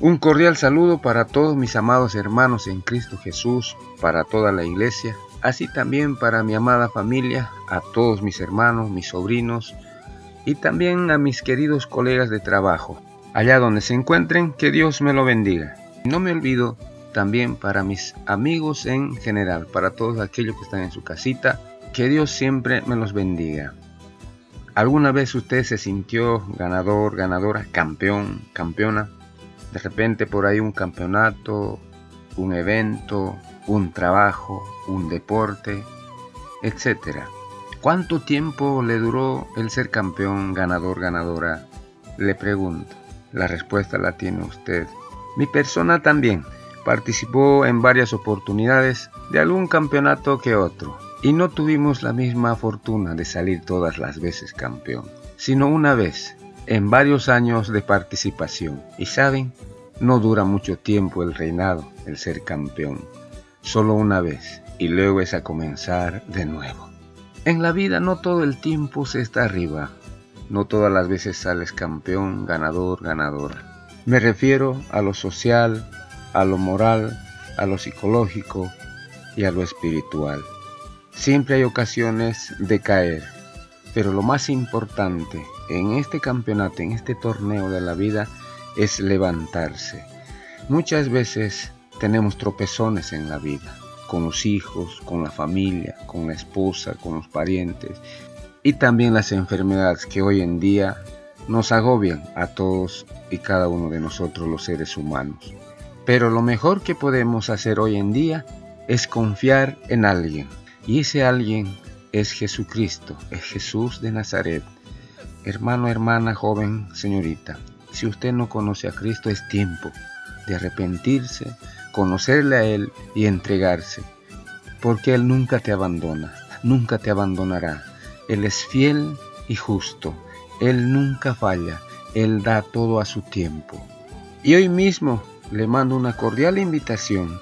Un cordial saludo para todos mis amados hermanos en Cristo Jesús, para toda la iglesia, así también para mi amada familia, a todos mis hermanos, mis sobrinos y también a mis queridos colegas de trabajo. Allá donde se encuentren, que Dios me lo bendiga. No me olvido también para mis amigos en general, para todos aquellos que están en su casita, que Dios siempre me los bendiga. ¿Alguna vez usted se sintió ganador, ganadora, campeón, campeona? De repente por ahí un campeonato, un evento, un trabajo, un deporte, etc. ¿Cuánto tiempo le duró el ser campeón, ganador, ganadora? Le pregunto. La respuesta la tiene usted. Mi persona también participó en varias oportunidades de algún campeonato que otro y no tuvimos la misma fortuna de salir todas las veces campeón, sino una vez en varios años de participación. Y saben, no dura mucho tiempo el reinado, el ser campeón. Solo una vez y luego es a comenzar de nuevo. En la vida no todo el tiempo se está arriba. No todas las veces sales campeón, ganador, ganadora. Me refiero a lo social, a lo moral, a lo psicológico y a lo espiritual. Siempre hay ocasiones de caer, pero lo más importante en este campeonato, en este torneo de la vida, es levantarse. Muchas veces tenemos tropezones en la vida, con los hijos, con la familia, con la esposa, con los parientes y también las enfermedades que hoy en día nos agobian a todos y cada uno de nosotros los seres humanos. Pero lo mejor que podemos hacer hoy en día es confiar en alguien. Y ese alguien es Jesucristo, es Jesús de Nazaret. Hermano, hermana, joven, señorita, si usted no conoce a Cristo es tiempo de arrepentirse, conocerle a Él y entregarse, porque Él nunca te abandona, nunca te abandonará. Él es fiel y justo, Él nunca falla, Él da todo a su tiempo. Y hoy mismo le mando una cordial invitación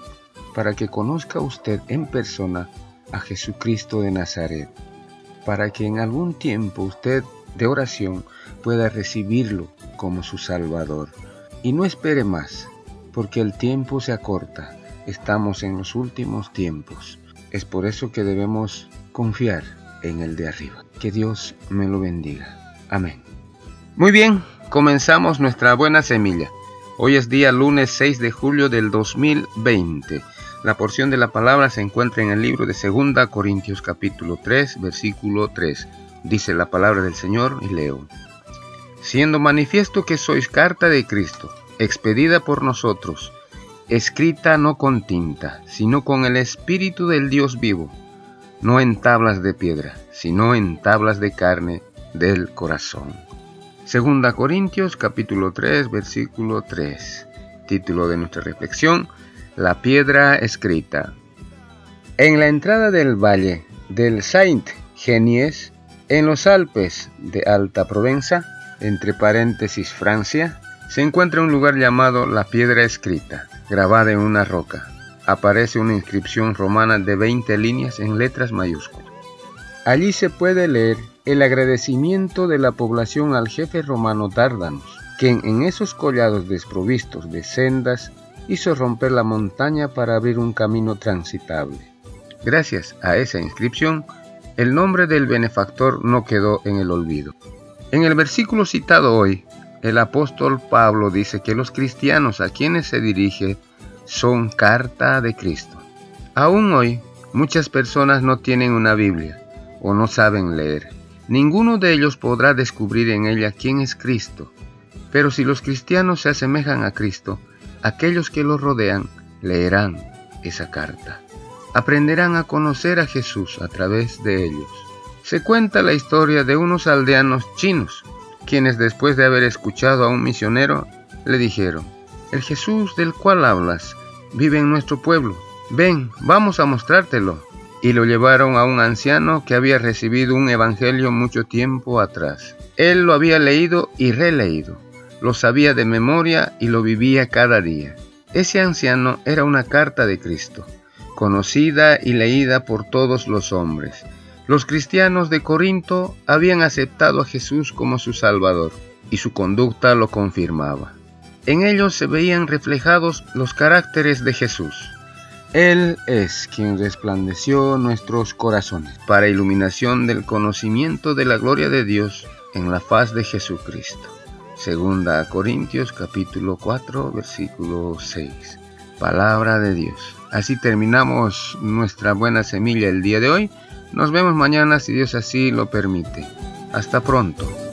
para que conozca usted en persona a Jesucristo de Nazaret, para que en algún tiempo usted de oración pueda recibirlo como su Salvador. Y no espere más, porque el tiempo se acorta, estamos en los últimos tiempos. Es por eso que debemos confiar en el de arriba. Que Dios me lo bendiga. Amén. Muy bien, comenzamos nuestra buena semilla. Hoy es día lunes 6 de julio del 2020. La porción de la palabra se encuentra en el libro de 2 Corintios capítulo 3, versículo 3. Dice la palabra del Señor y leo. Siendo manifiesto que sois carta de Cristo, expedida por nosotros, escrita no con tinta, sino con el Espíritu del Dios vivo, no en tablas de piedra, sino en tablas de carne del corazón. Segunda Corintios capítulo 3 versículo 3. Título de nuestra reflexión, La piedra escrita. En la entrada del valle del Saint Genies, en los Alpes de Alta Provenza, entre paréntesis Francia, se encuentra un lugar llamado La Piedra Escrita, grabada en una roca. Aparece una inscripción romana de 20 líneas en letras mayúsculas. Allí se puede leer el agradecimiento de la población al jefe romano Dardanos, quien en esos collados desprovistos de sendas hizo romper la montaña para abrir un camino transitable. Gracias a esa inscripción, el nombre del benefactor no quedó en el olvido. En el versículo citado hoy, el apóstol Pablo dice que los cristianos a quienes se dirige son carta de Cristo. Aún hoy, muchas personas no tienen una Biblia o no saben leer. Ninguno de ellos podrá descubrir en ella quién es Cristo. Pero si los cristianos se asemejan a Cristo, aquellos que los rodean leerán esa carta. Aprenderán a conocer a Jesús a través de ellos. Se cuenta la historia de unos aldeanos chinos quienes después de haber escuchado a un misionero le dijeron, el Jesús del cual hablas vive en nuestro pueblo, ven, vamos a mostrártelo. y lo llevaron a un anciano que había recibido un evangelio mucho tiempo atrás. Él lo había leído y releído, lo sabía de memoria y lo vivía cada día. Ese anciano era una carta de Cristo, conocida y leída por todos los hombres. Los cristianos de Corinto habían aceptado a Jesús como su Salvador, y su conducta lo confirmaba. En ellos se veían reflejados los caracteres de Jesús. Él es quien resplandeció nuestros corazones para iluminación del conocimiento de la gloria de Dios en la faz de Jesucristo. Segunda Corintios capítulo 4 versículo 6. Palabra de Dios. Así terminamos nuestra buena semilla el día de hoy. Nos vemos mañana si Dios así lo permite. Hasta pronto.